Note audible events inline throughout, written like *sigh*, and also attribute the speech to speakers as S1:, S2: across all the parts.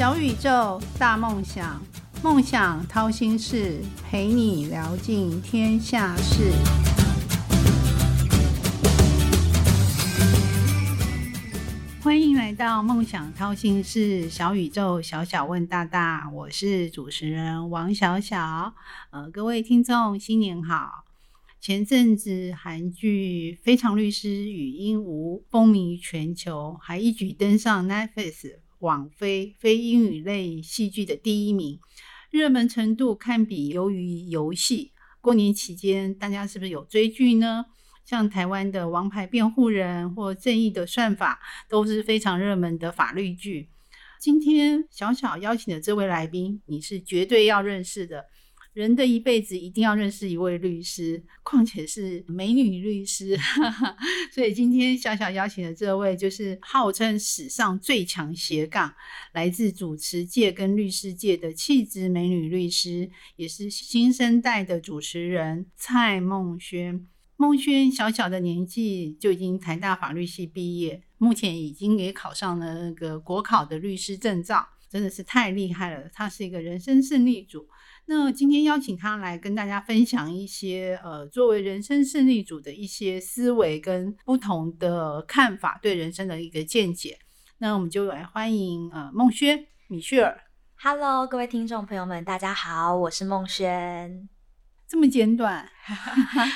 S1: 小宇宙，大梦想，梦想掏心事，陪你聊尽天下事。欢迎来到梦想掏心事，小宇宙，小小问大大，我是主持人王小小。呃，各位听众，新年好！前阵子韩剧《非常律师与鹦鹉》风靡全球，还一举登上 Netflix 网飞非英语类戏剧的第一名，热门程度堪比《鱿鱼游戏》。过年期间，大家是不是有追剧呢？像台湾的《王牌辩护人》或《正义的算法》都是非常热门的法律剧。今天小小邀请的这位来宾，你是绝对要认识的。人的一辈子一定要认识一位律师，况且是美女律师，*laughs* 所以今天小小邀请的这位就是号称史上最强斜杠，来自主持界跟律师界的气质美女律师，也是新生代的主持人蔡梦轩。梦轩小小的年纪就已经台大法律系毕业，目前已经也考上了那个国考的律师证照，真的是太厉害了。他是一个人生胜利组。那今天邀请他来跟大家分享一些，呃，作为人生胜利组的一些思维跟不同的看法，对人生的一个见解。那我们就来欢迎呃孟轩米雪儿。
S2: Hello，各位听众朋友们，大家好，我是孟轩。
S1: 这么简短？*laughs*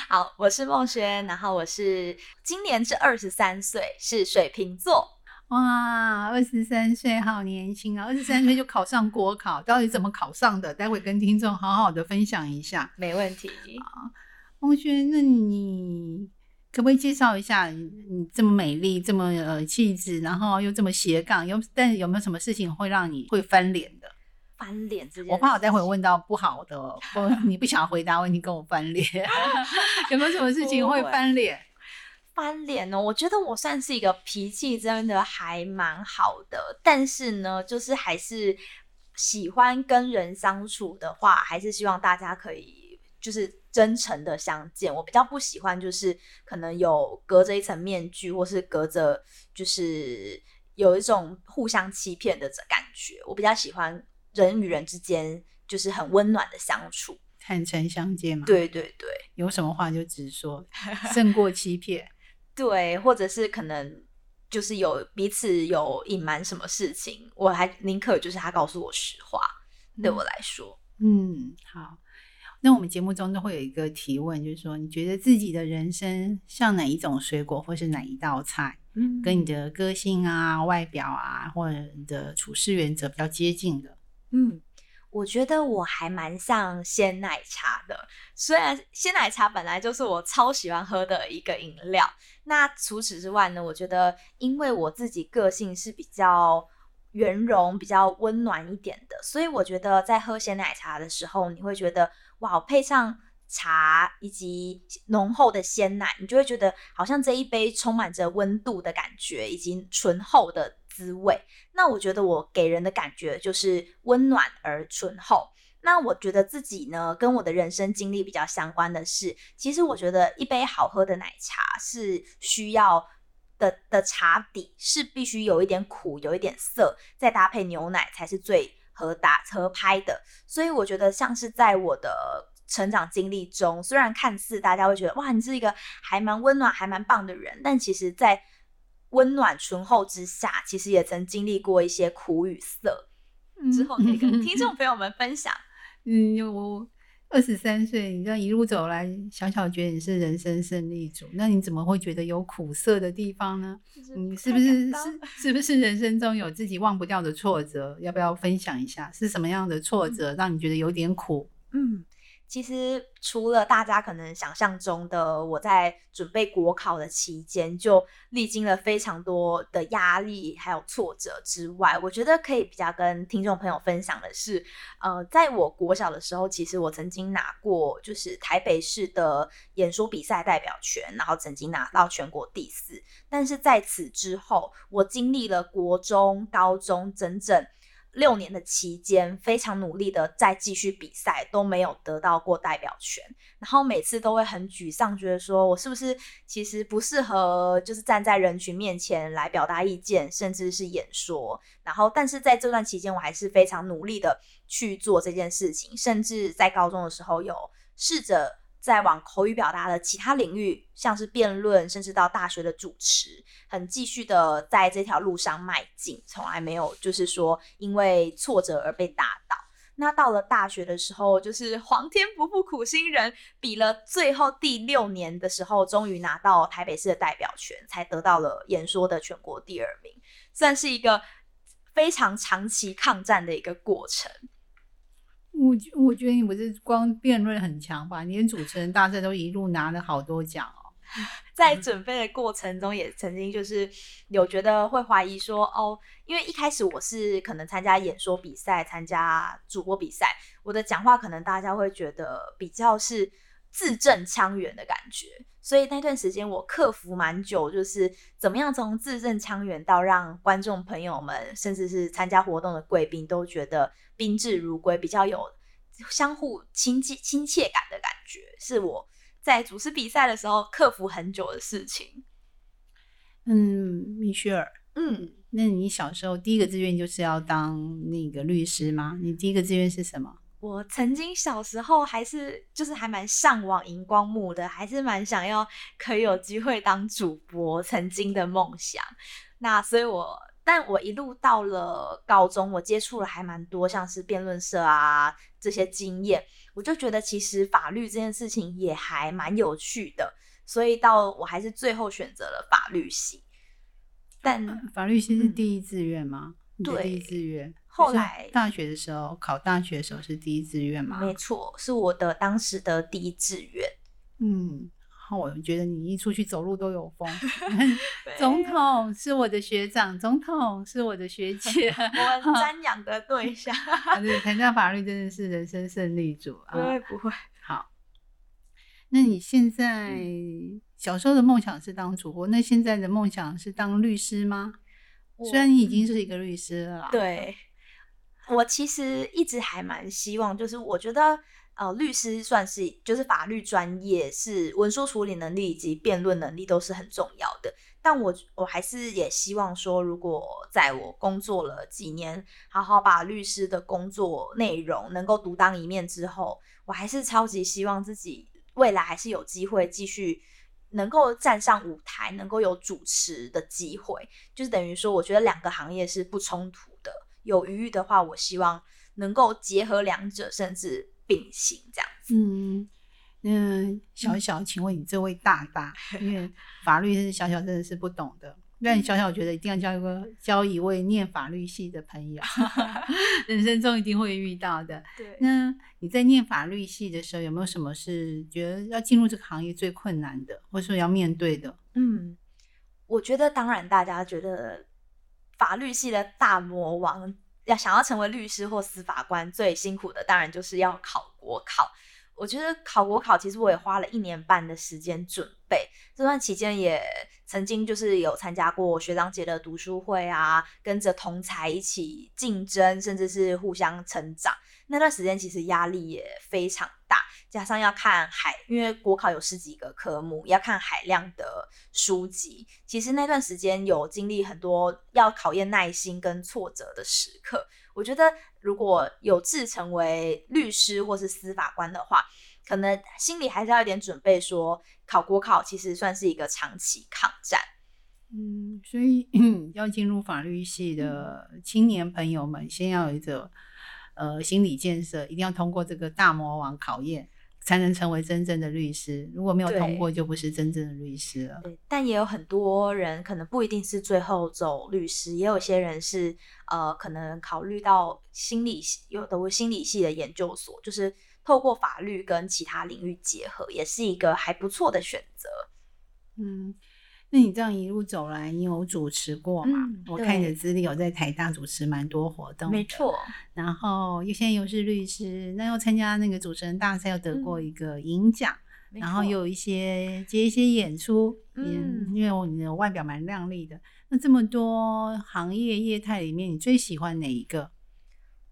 S2: 好，我是孟轩，然后我是今年是二十三岁，是水瓶座。
S1: 哇，二十三岁好年轻啊！二十三岁就考上国考，到底怎么考上的？待会跟听众好好的分享一下。
S2: 没问题。
S1: 啊，孟轩，那你可不可以介绍一下你这么美丽、这么呃气质，然后又这么斜杠？有但有没有什么事情会让你会翻脸的？
S2: 翻脸这件，
S1: 我怕我待会问到不好的，不，*laughs* 你不想回答问题跟我翻脸，*laughs* 有没有什么事情会翻脸？
S2: 翻脸呢？我觉得我算是一个脾气真的还蛮好的，但是呢，就是还是喜欢跟人相处的话，还是希望大家可以就是真诚的相见。我比较不喜欢就是可能有隔着一层面具，或是隔着就是有一种互相欺骗的感觉。我比较喜欢人与人之间就是很温暖的相处，
S1: 坦诚相见嘛。
S2: 对对对，
S1: 有什么话就直说，胜过欺骗。
S2: 对，或者是可能就是有彼此有隐瞒什么事情，我还宁可就是他告诉我实话。对我来说，
S1: 嗯，好。那我们节目中都会有一个提问，就是说你觉得自己的人生像哪一种水果，或是哪一道菜，嗯，跟你的个性啊、外表啊，或者你的处事原则比较接近的？
S2: 嗯。我觉得我还蛮像鲜奶茶的，虽然鲜奶茶本来就是我超喜欢喝的一个饮料。那除此之外呢，我觉得因为我自己个性是比较圆融、比较温暖一点的，所以我觉得在喝鲜奶茶的时候，你会觉得哇，配上茶以及浓厚的鲜奶，你就会觉得好像这一杯充满着温度的感觉，以及醇厚的。滋味，那我觉得我给人的感觉就是温暖而醇厚。那我觉得自己呢，跟我的人生经历比较相关的是，其实我觉得一杯好喝的奶茶是需要的的茶底是必须有一点苦，有一点涩，再搭配牛奶才是最合搭合拍的。所以我觉得像是在我的成长经历中，虽然看似大家会觉得哇，你是一个还蛮温暖、还蛮棒的人，但其实在温暖醇厚之下，其实也曾经历过一些苦与涩，之后可以跟听众朋友们分享。*laughs*
S1: 嗯，我二十三岁，你这样一路走来，小小觉得你是人生胜利组，那你怎么会觉得有苦涩的地方呢？你是不是是是不是人生中有自己忘不掉的挫折？要不要分享一下是什么样的挫折让你觉得有点苦？
S2: 嗯。其实除了大家可能想象中的，我在准备国考的期间就历经了非常多的压力还有挫折之外，我觉得可以比较跟听众朋友分享的是，呃，在我国小的时候，其实我曾经拿过就是台北市的演说比赛代表权，然后曾经拿到全国第四。但是在此之后，我经历了国中、高中整整。六年的期间，非常努力的再继续比赛，都没有得到过代表权，然后每次都会很沮丧，觉得说我是不是其实不适合，就是站在人群面前来表达意见，甚至是演说。然后，但是在这段期间，我还是非常努力的去做这件事情，甚至在高中的时候有试着。在往口语表达的其他领域，像是辩论，甚至到大学的主持，很继续的在这条路上迈进，从来没有就是说因为挫折而被打倒。那到了大学的时候，就是皇天不负苦心人，比了最后第六年的时候，终于拿到台北市的代表权，才得到了演说的全国第二名，算是一个非常长期抗战的一个过程。
S1: 我我觉得你不是光辩论很强吧？连主持人大赛都一路拿了好多奖哦。*laughs*
S2: 在准备的过程中，也曾经就是有觉得会怀疑说，哦，因为一开始我是可能参加演说比赛、参加主播比赛，我的讲话可能大家会觉得比较是字正腔圆的感觉，所以那段时间我克服蛮久，就是怎么样从字正腔圆到让观众朋友们，甚至是参加活动的贵宾都觉得。宾至如归，比较有相互亲近、亲切感的感觉，是我在主持比赛的时候克服很久的事情。
S1: 嗯，米雪儿，嗯，那你小时候第一个志愿就是要当那个律师吗？你第一个志愿是什么？
S2: 我曾经小时候还是就是还蛮向往荧光幕的，还是蛮想要可以有机会当主播，曾经的梦想。那所以，我。但我一路到了高中，我接触了还蛮多，像是辩论社啊这些经验，我就觉得其实法律这件事情也还蛮有趣的，所以到我还是最后选择了法律系。但
S1: 法律系是第一志愿吗？
S2: 对，
S1: 第一志愿。
S2: 后来
S1: 大学的时候考大学的时候是第一志愿吗？
S2: 没错，是我的当时的第一志愿。
S1: 嗯。我觉得你一出去走路都有风。*laughs* *laughs* 总统是我的学长，总统是我的学姐，*laughs*
S2: 我瞻仰的对象。
S1: 对，参加法律真的是人生胜利组
S2: 啊！不会不会。
S1: 好，那你现在小时候的梦想是当主播，那现在的梦想是当律师吗？虽然你已经是一个律师了。
S2: 对，我其实一直还蛮希望，就是我觉得。呃，律师算是就是法律专业，是文书处理能力以及辩论能力都是很重要的。但我我还是也希望说，如果在我工作了几年，好好把律师的工作内容能够独当一面之后，我还是超级希望自己未来还是有机会继续能够站上舞台，能够有主持的机会。就是等于说，我觉得两个行业是不冲突的。有余裕的话，我希望能够结合两者，甚至。并行这样子，
S1: 嗯，那小小，请问你这位大大，*laughs* 因为法律是小小真的是不懂的，那你小小觉得一定要交一个交一位念法律系的朋友，*laughs* 人生中一定会遇到的。
S2: 对，
S1: 那你在念法律系的时候，有没有什么是觉得要进入这个行业最困难的，或者说要面对的？
S2: 嗯，我觉得当然，大家觉得法律系的大魔王。要想要成为律师或司法官，最辛苦的当然就是要考国考。我觉得考国考，其实我也花了一年半的时间准备。这段期间也曾经就是有参加过学长姐的读书会啊，跟着同才一起竞争，甚至是互相成长。那段时间其实压力也非常大，加上要看海，因为国考有十几个科目，要看海量的书籍。其实那段时间有经历很多要考验耐心跟挫折的时刻。我觉得如果有志成为律师或是司法官的话，可能心里还是要有点准备，说考国考其实算是一个长期抗战。
S1: 嗯，所以 *clears throat* 要进入法律系的青年朋友们，先要有一个。呃，心理建设一定要通过这个大魔王考验，才能成为真正的律师。如果没有通过，就不是真正的律师了。
S2: 对，但也有很多人可能不一定是最后走律师，也有些人是呃，可能考虑到心理系，有的心理系的研究所，就是透过法律跟其他领域结合，也是一个还不错的选择。
S1: 嗯。那你这样一路走来，你有主持过吗？我看你的资历有在台大主持蛮多活动，
S2: 没错。
S1: 然后又现在又是律师，那又参加那个主持人大赛，又得过一个银奖，然后又有一些接一些演出，嗯，因为你的外表蛮靓丽的。那这么多行业业态里面，你最喜欢哪一个？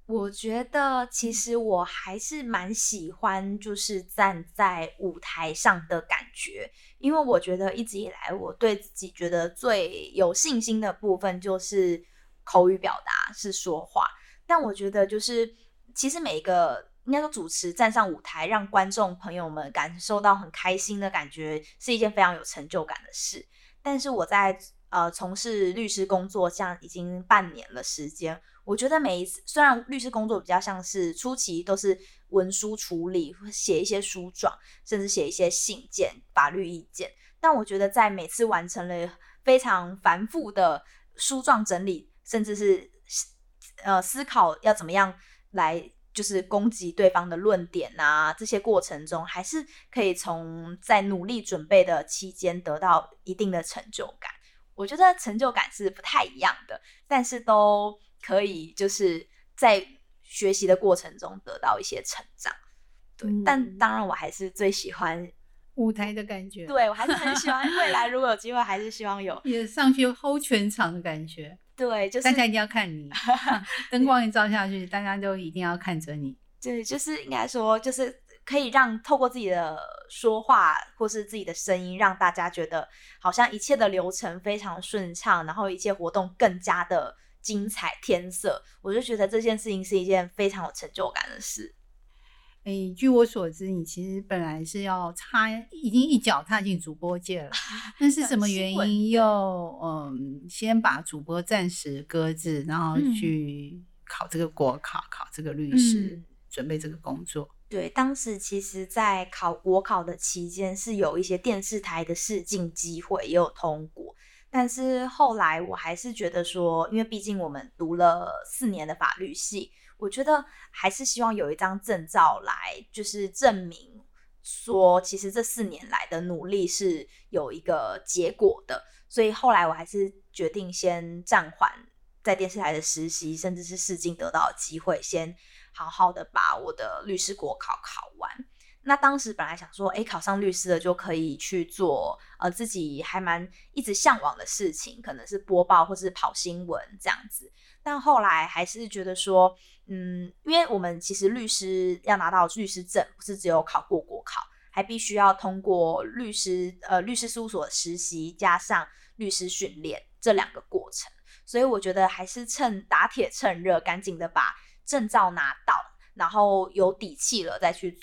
S2: 我觉得其实我还是蛮喜欢，就是站在舞台上的感觉，因为我觉得一直以来我对自己觉得最有信心的部分就是口语表达，是说话。但我觉得就是其实每一个应该说主持站上舞台，让观众朋友们感受到很开心的感觉，是一件非常有成就感的事。但是我在呃从事律师工作，像已经半年了时间。我觉得每一次，虽然律师工作比较像是初期都是文书处理，写一些书状，甚至写一些信件、法律意见，但我觉得在每次完成了非常繁复的书状整理，甚至是呃思考要怎么样来就是攻击对方的论点啊，这些过程中，还是可以从在努力准备的期间得到一定的成就感。我觉得成就感是不太一样的，但是都。可以就是在学习的过程中得到一些成长，对。但当然，我还是最喜欢
S1: 舞台的感觉。
S2: 对我还是很喜欢。未来 *laughs* 如果有机会，还是希望有
S1: 也上去 hold 全场的感觉。
S2: 对，就是
S1: 大家一定要看你，*laughs* 灯光一照下去，大家就一定要看着你。
S2: 对，就是应该说，就是可以让透过自己的说话或是自己的声音，让大家觉得好像一切的流程非常顺畅，然后一切活动更加的。精彩天色，我就觉得这件事情是一件非常有成就感的事。
S1: 哎，据我所知，你其实本来是要插，已经一脚踏进主播界了，*laughs* 那是什么原因又嗯，先把主播暂时搁置，然后去考这个国考，考这个律师，准备这个工作？
S2: 对，当时其实，在考国考的期间，是有一些电视台的试镜机会，也有通过。但是后来我还是觉得说，因为毕竟我们读了四年的法律系，我觉得还是希望有一张证照来，就是证明说，其实这四年来的努力是有一个结果的。所以后来我还是决定先暂缓在电视台的实习，甚至是试镜得到的机会，先好好的把我的律师国考考完。那当时本来想说，哎，考上律师了就可以去做呃自己还蛮一直向往的事情，可能是播报或是跑新闻这样子。但后来还是觉得说，嗯，因为我们其实律师要拿到律师证，不是只有考过国考，还必须要通过律师呃律师事务所实习加上律师训练这两个过程。所以我觉得还是趁打铁趁热，赶紧的把证照拿到，然后有底气了再去。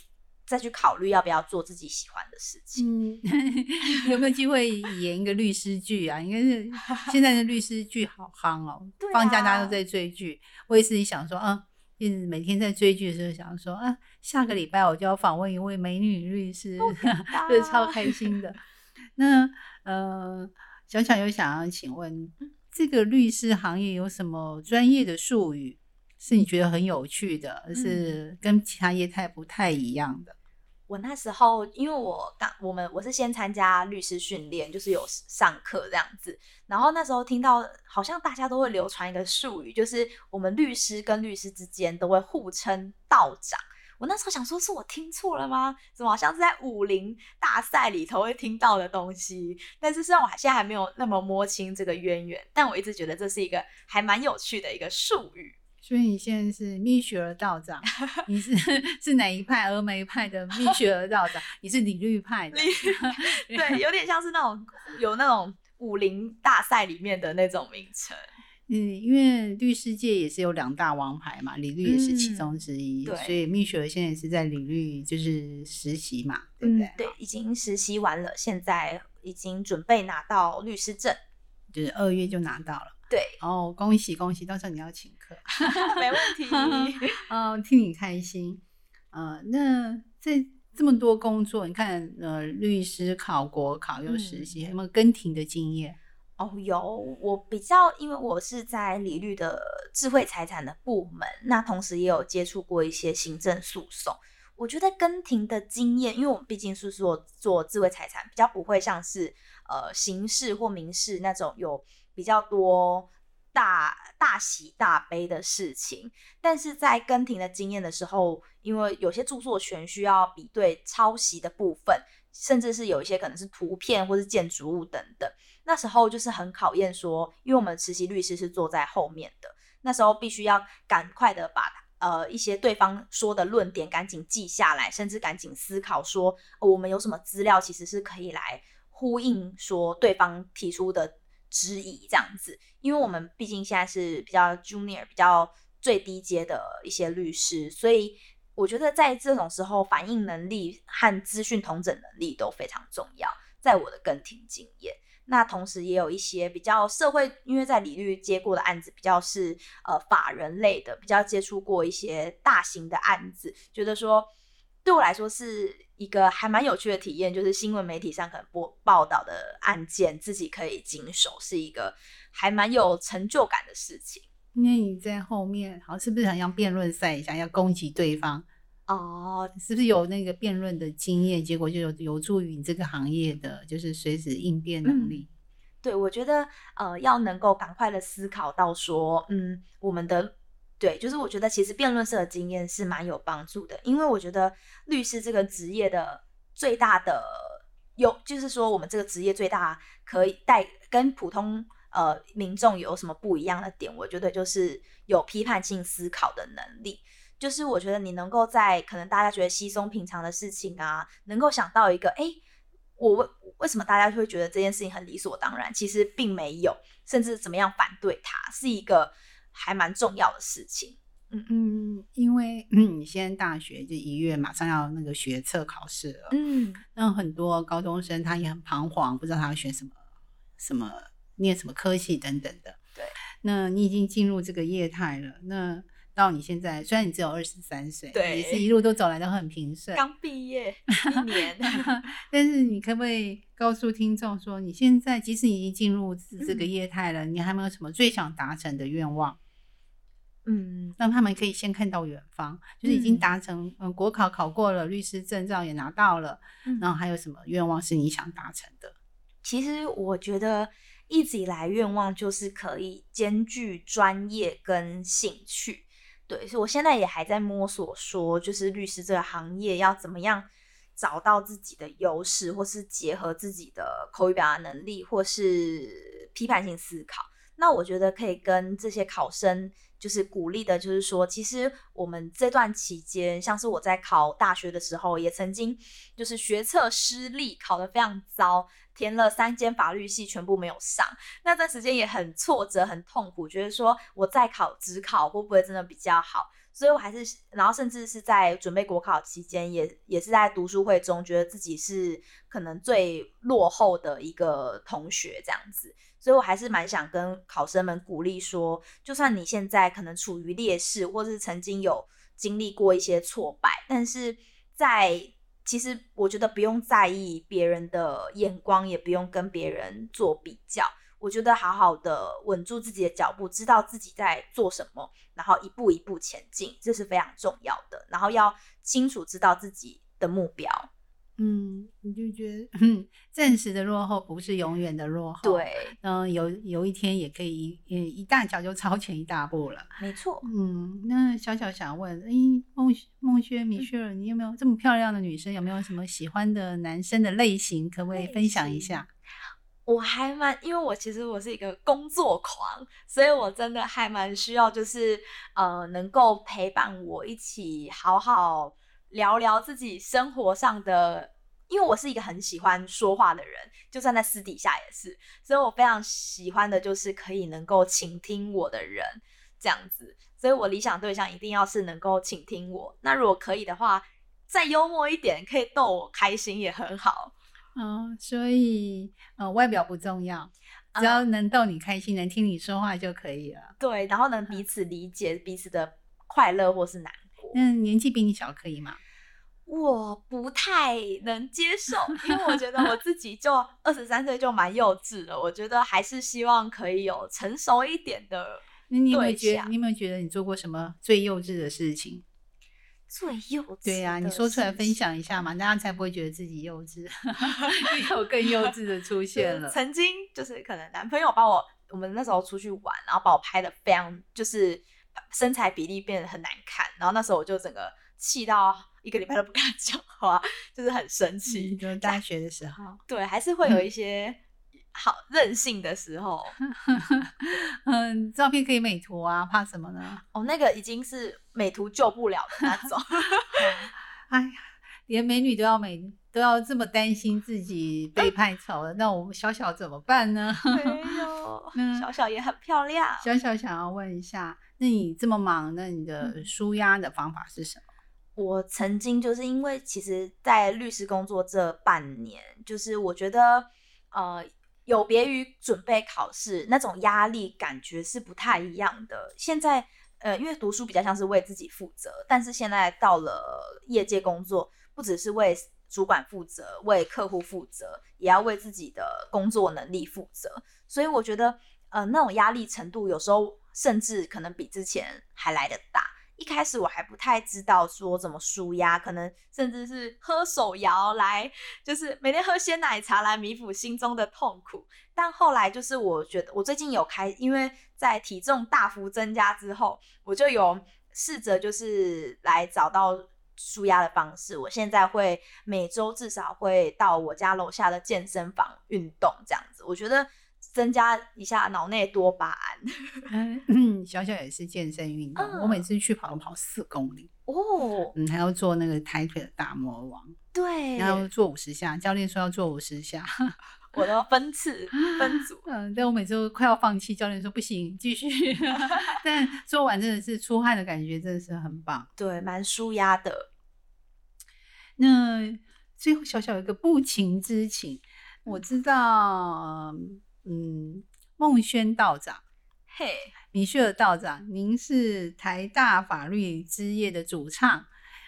S2: 再去考虑要不要做自己喜欢的事情。
S1: 嗯，*laughs* 有没有机会演一个律师剧啊？应该是 *laughs* 现在的律师剧好夯哦，放假大家都在追剧。我也是想说，啊，就是每天在追剧的时候想说，啊，下个礼拜我就要访问一位美女律师，*laughs* 就是超开心的。那呃，小小有想要请问，这个律师行业有什么专业的术语是你觉得很有趣的，是跟其他业态不太一样的？
S2: 我那时候，因为我刚我们我是先参加律师训练，就是有上课这样子。然后那时候听到，好像大家都会流传一个术语，就是我们律师跟律师之间都会互称道长。我那时候想说，是我听错了吗？怎么好像是在武林大赛里头会听到的东西？但是虽然我现在还没有那么摸清这个渊源，但我一直觉得这是一个还蛮有趣的一个术语。
S1: 所以你现在是蜜雪儿道长，你是 *laughs* 是哪一派？峨眉派的蜜雪儿道长，你是李律派的，
S2: 对，有点像是那种有那种武林大赛里面的那种名称。
S1: 嗯，因为律师界也是有两大王牌嘛，李律也是其中之一，所以蜜雪儿现在是在李律就是实习嘛，对不对？
S2: 对，已经实习完了，现在已经准备拿到律师证，
S1: 就是二月就拿到了。
S2: 对，
S1: 哦，恭喜恭喜！到时候你要请客，*laughs*
S2: 没问题。*laughs*
S1: 嗯，替你开心。呃，那在这么多工作，你看，呃，律师考国考又实习，有没有跟庭的经验？
S2: 哦，有。我比较，因为我是在理律的智慧财产的部门，那同时也有接触过一些行政诉讼。我觉得跟庭的经验，因为我们毕竟是做做智慧财产，比较不会像是呃刑事或民事那种有。比较多大大喜大悲的事情，但是在跟庭的经验的时候，因为有些著作权需要比对抄袭的部分，甚至是有一些可能是图片或是建筑物等等，那时候就是很考验说，因为我们实习律师是坐在后面的，那时候必须要赶快的把呃一些对方说的论点赶紧记下来，甚至赶紧思考说我们有什么资料其实是可以来呼应说对方提出的质疑这样子，因为我们毕竟现在是比较 junior 比较最低阶的一些律师，所以。我觉得在这种时候，反应能力和资讯同整能力都非常重要。在我的跟庭经验，那同时也有一些比较社会，因为在李律接过的案子比较是呃法人类的，比较接触过一些大型的案子，觉得说对我来说是一个还蛮有趣的体验。就是新闻媒体上可能播报道的案件，自己可以经手，是一个还蛮有成就感的事情。
S1: 因为你在后面，好像是不是很像辩论赛一样，要攻击对方？哦，是不是有那个辩论的经验？结果就有有助于你这个行业的就是随时应变能力。
S2: 对，我觉得呃，要能够赶快的思考到说，嗯，我们的对，就是我觉得其实辩论社的经验是蛮有帮助的，因为我觉得律师这个职业的最大的有，就是说我们这个职业最大可以带跟普通呃民众有什么不一样的点？我觉得就是有批判性思考的能力。就是我觉得你能够在可能大家觉得稀松平常的事情啊，能够想到一个，哎，我为为什么大家会觉得这件事情很理所当然？其实并没有，甚至怎么样反对它，是一个还蛮重要的事情。
S1: 嗯嗯，因为嗯，你现在大学就一月马上要那个学测考试了，嗯，那很多高中生他也很彷徨，不知道他要选什么，什么念什么科系等等的。
S2: 对，
S1: 那你已经进入这个业态了，那。到你现在，虽然你只有二十三岁，
S2: 对，
S1: 也是一路都走来都很平顺，
S2: 刚毕业一年，*laughs*
S1: 但是你可不可以告诉听众说，你现在即使已经进入这个业态了，你还没有什么最想达成的愿望？嗯，让他们可以先看到远方，就是已经达成，嗯，国考考过了，律师证照也拿到了，然后还有什么愿望是你想达成的？
S2: 其实我觉得一直以来愿望就是可以兼具专业跟兴趣。对，所以我现在也还在摸索，说就是律师这个行业要怎么样找到自己的优势，或是结合自己的口语表达能力，或是批判性思考。那我觉得可以跟这些考生就是鼓励的，就是说，其实我们这段期间，像是我在考大学的时候，也曾经就是学测失利，考得非常糟。填了三间法律系，全部没有上，那段时间也很挫折，很痛苦，觉得说我再考职考会不会真的比较好？所以我还是，然后甚至是在准备国考期间，也也是在读书会中，觉得自己是可能最落后的一个同学这样子。所以我还是蛮想跟考生们鼓励说，就算你现在可能处于劣势，或是曾经有经历过一些挫败，但是在其实我觉得不用在意别人的眼光，也不用跟别人做比较。我觉得好好的稳住自己的脚步，知道自己在做什么，然后一步一步前进，这是非常重要的。然后要清楚知道自己的目标。
S1: 嗯，你就觉得，嗯，*laughs* 暂时的落后不是永远的落后。
S2: 对，
S1: 嗯，有有一天也可以，一一大脚就超前一大步了。
S2: 没错。
S1: 嗯，那小小想问，哎，孟孟轩、米雪儿，你有没有这么漂亮的女生？有没有什么喜欢的男生的类型？可不可以分享一下？
S2: 我还蛮，因为我其实我是一个工作狂，所以我真的还蛮需要，就是呃，能够陪伴我一起好好。聊聊自己生活上的，因为我是一个很喜欢说话的人，就算在私底下也是，所以我非常喜欢的就是可以能够倾听我的人这样子，所以我理想对象一定要是能够倾听我。那如果可以的话，再幽默一点，可以逗我开心也很好。
S1: 嗯，所以呃，外表不重要，只要能逗你开心，能听你说话就可以了。
S2: 对，然后能彼此理解彼此的快乐或是难。
S1: 嗯，年纪比你小可以吗？
S2: 我不太能接受，*laughs* 因为我觉得我自己就 *laughs* 二十三岁就蛮幼稚的。我觉得还是希望可以有成熟一点的。
S1: 那你有没有觉得？你有没有觉得你做过什么最幼稚的事情？
S2: 最幼稚？
S1: 对呀，你说出来分享一下嘛，大家才不会觉得自己幼稚。*laughs* 有更幼稚的出现了。
S2: 曾经就是可能男朋友把我，我们那时候出去玩，然后把我拍的非常就是。身材比例变得很难看，然后那时候我就整个气到一个礼拜都不敢讲话，就是很生气。
S1: 就是大学的时候，
S2: 对，还是会有一些好任性的时候。*laughs*
S1: 嗯，照片可以美图啊，怕什么呢？
S2: 哦，那个已经是美图救不了的那种。*laughs*
S1: 哎呀，连美女都要美，都要这么担心自己被拍丑了，那我们小小怎么办呢？
S2: 没有，*laughs* 小小也很漂亮。
S1: 小小想要问一下，那你这么忙，那你的舒压的方法是什么？
S2: 我曾经就是因为，其实，在律师工作这半年，就是我觉得，呃，有别于准备考试那种压力，感觉是不太一样的。现在，呃，因为读书比较像是为自己负责，但是现在到了业界工作，不只是为主管负责，为客户负责，也要为自己的工作能力负责。所以我觉得，呃，那种压力程度，有时候甚至可能比之前还来得大。一开始我还不太知道说怎么舒压，可能甚至是喝手摇来，就是每天喝鲜奶茶来弥补心中的痛苦。但后来就是我觉得我最近有开，因为在体重大幅增加之后，我就有试着就是来找到舒压的方式。我现在会每周至少会到我家楼下的健身房运动，这样子，我觉得。增加一下脑内多巴胺。*laughs*
S1: 嗯，小小也是健身运动，我每次去跑跑四公里哦。嗯，还要做那个抬腿的大魔王。
S2: 对，
S1: 然后做五十下，教练说要做五十下，
S2: 我都要分次分组。
S1: 嗯，但我每次都快要放弃，教练说不行，继续。*laughs* 但做完真的是出汗的感觉，真的是很棒。
S2: 对，蛮舒压的。
S1: 那最后小小有一个不情之请，我知道。嗯，孟轩道长，嘿，米歇尔道长，您是台大法律之夜的主唱，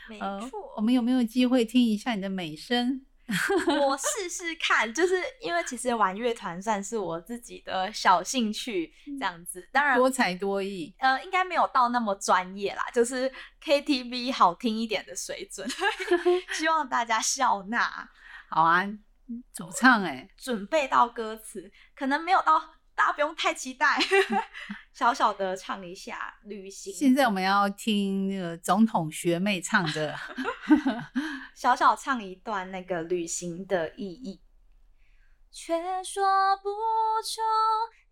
S2: 没错。
S1: 我们有没有机会听一下你的美声？*laughs*
S2: 我试试看，就是因为其实玩乐团算是我自己的小兴趣，这样子。当然
S1: 多才多艺，
S2: 呃，应该没有到那么专业啦，就是 KTV 好听一点的水准，*laughs* 希望大家笑纳。
S1: 好啊。主唱哎，
S2: 准备到歌词，可能没有到，大家不用太期待，*laughs* 小小的唱一下《旅行》。
S1: 现在我们要听那个总统学妹唱的，*laughs*
S2: 小小唱一段那个《旅行的意义》，却说不出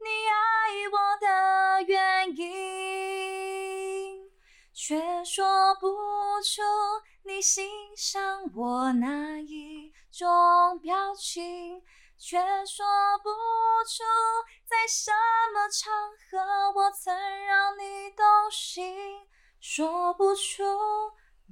S2: 你爱我的原因，却说不出你欣赏我哪一。种表情，却说不出在什么场合我曾让你动心，说不出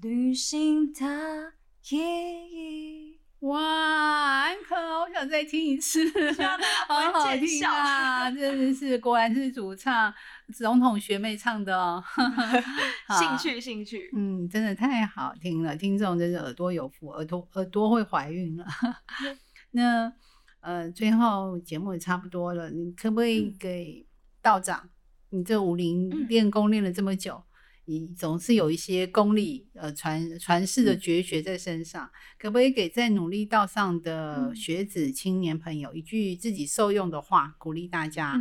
S2: 旅行的意义。
S1: 哇，安可，我想再听一次 *laughs* *laughs* 好好听啊！真的是，果然是主唱总统学妹唱的哦。*laughs*
S2: 兴趣，兴趣，
S1: 嗯，真的太好听了，听众真是耳朵有福，耳朵耳朵会怀孕了。那呃，最后节目也差不多了，你可不可以给道长，你这武林练功练了这么久？你总是有一些功力，呃，传传世的绝学在身上，可不可以给在努力道上的学子青年朋友一句自己受用的话，鼓励大家，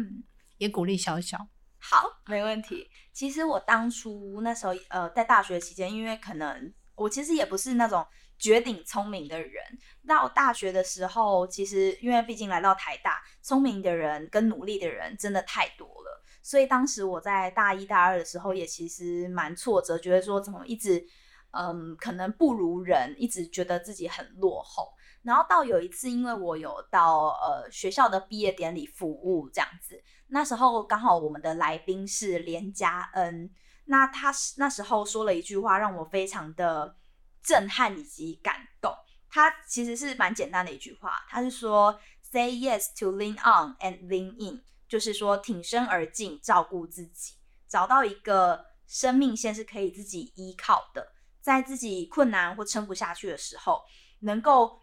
S1: 也鼓励小小。
S2: 好，没问题。其实我当初那时候，呃，在大学期间，因为可能我其实也不是那种绝顶聪明的人，到大学的时候，其实因为毕竟来到台大，聪明的人跟努力的人真的太多了。所以当时我在大一、大二的时候，也其实蛮挫折，觉得说怎么一直，嗯，可能不如人，一直觉得自己很落后。然后到有一次，因为我有到呃学校的毕业典礼服务这样子，那时候刚好我们的来宾是连嘉恩，那他那时候说了一句话，让我非常的震撼以及感动。它其实是蛮简单的一句话，他是说：“Say yes to lean on and lean in。”就是说，挺身而进，照顾自己，找到一个生命线是可以自己依靠的，在自己困难或撑不下去的时候，能够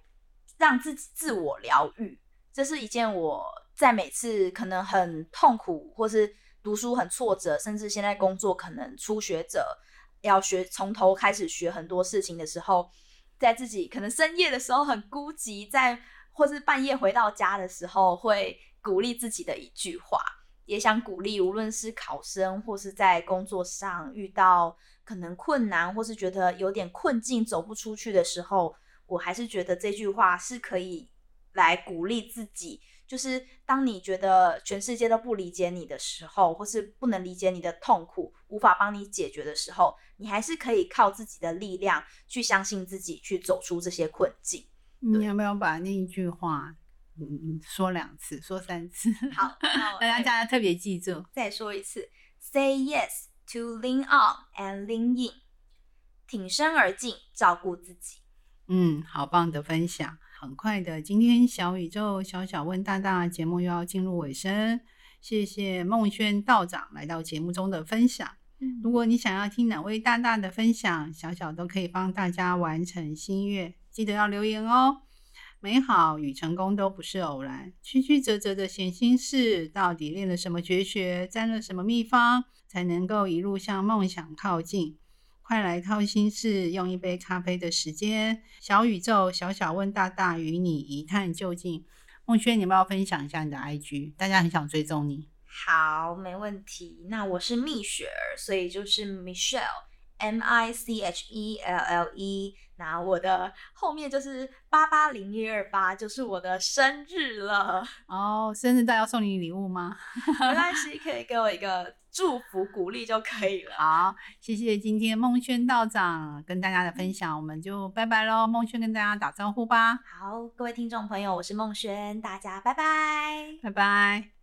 S2: 让自己自我疗愈，这是一件我在每次可能很痛苦，或是读书很挫折，甚至现在工作可能初学者要学从头开始学很多事情的时候，在自己可能深夜的时候很孤寂，在或是半夜回到家的时候会。鼓励自己的一句话，也想鼓励无论是考生或是在工作上遇到可能困难，或是觉得有点困境走不出去的时候，我还是觉得这句话是可以来鼓励自己就是当你觉得全世界都不理解你的时候，或是不能理解你的痛苦，无法帮你解决的时候，你还是可以靠自己的力量去相信自己，去走出这些困境。
S1: 你有没有把那一句话，嗯，说两次，说三次？
S2: 好，
S1: 让 *laughs* 大家特别记住。
S2: 再说一次，Say yes to lean on and lean in，挺身而进，照顾自己。
S1: 嗯，好棒的分享。很快的，今天小宇宙小小问大大节目又要进入尾声，谢谢孟轩道长来到节目中的分享。如果你想要听哪位大大的分享，小小都可以帮大家完成心愿，记得要留言哦。美好与成功都不是偶然，曲曲折折的闲心事，到底练了什么绝学，沾了什么秘方，才能够一路向梦想靠近？快来掏心事，用一杯咖啡的时间，小宇宙小小问大大，与你一探究竟。孟轩，你要不要分享一下你的 IG？大家很想追踪你。
S2: 好，没问题。那我是蜜雪儿，所以就是 Michelle M I C H E L L E。那我的后面就是八八零一二八，就是我的生日了。*laughs*
S1: 哦，生日大要送你礼物吗？*laughs*
S2: 没关系，可以给我一个。祝福鼓励就可以了。
S1: 好，谢谢今天孟轩道长跟大家的分享，我们就拜拜喽。孟轩跟大家打招呼吧。
S2: 好，各位听众朋友，我是孟轩，大家拜拜，
S1: 拜拜。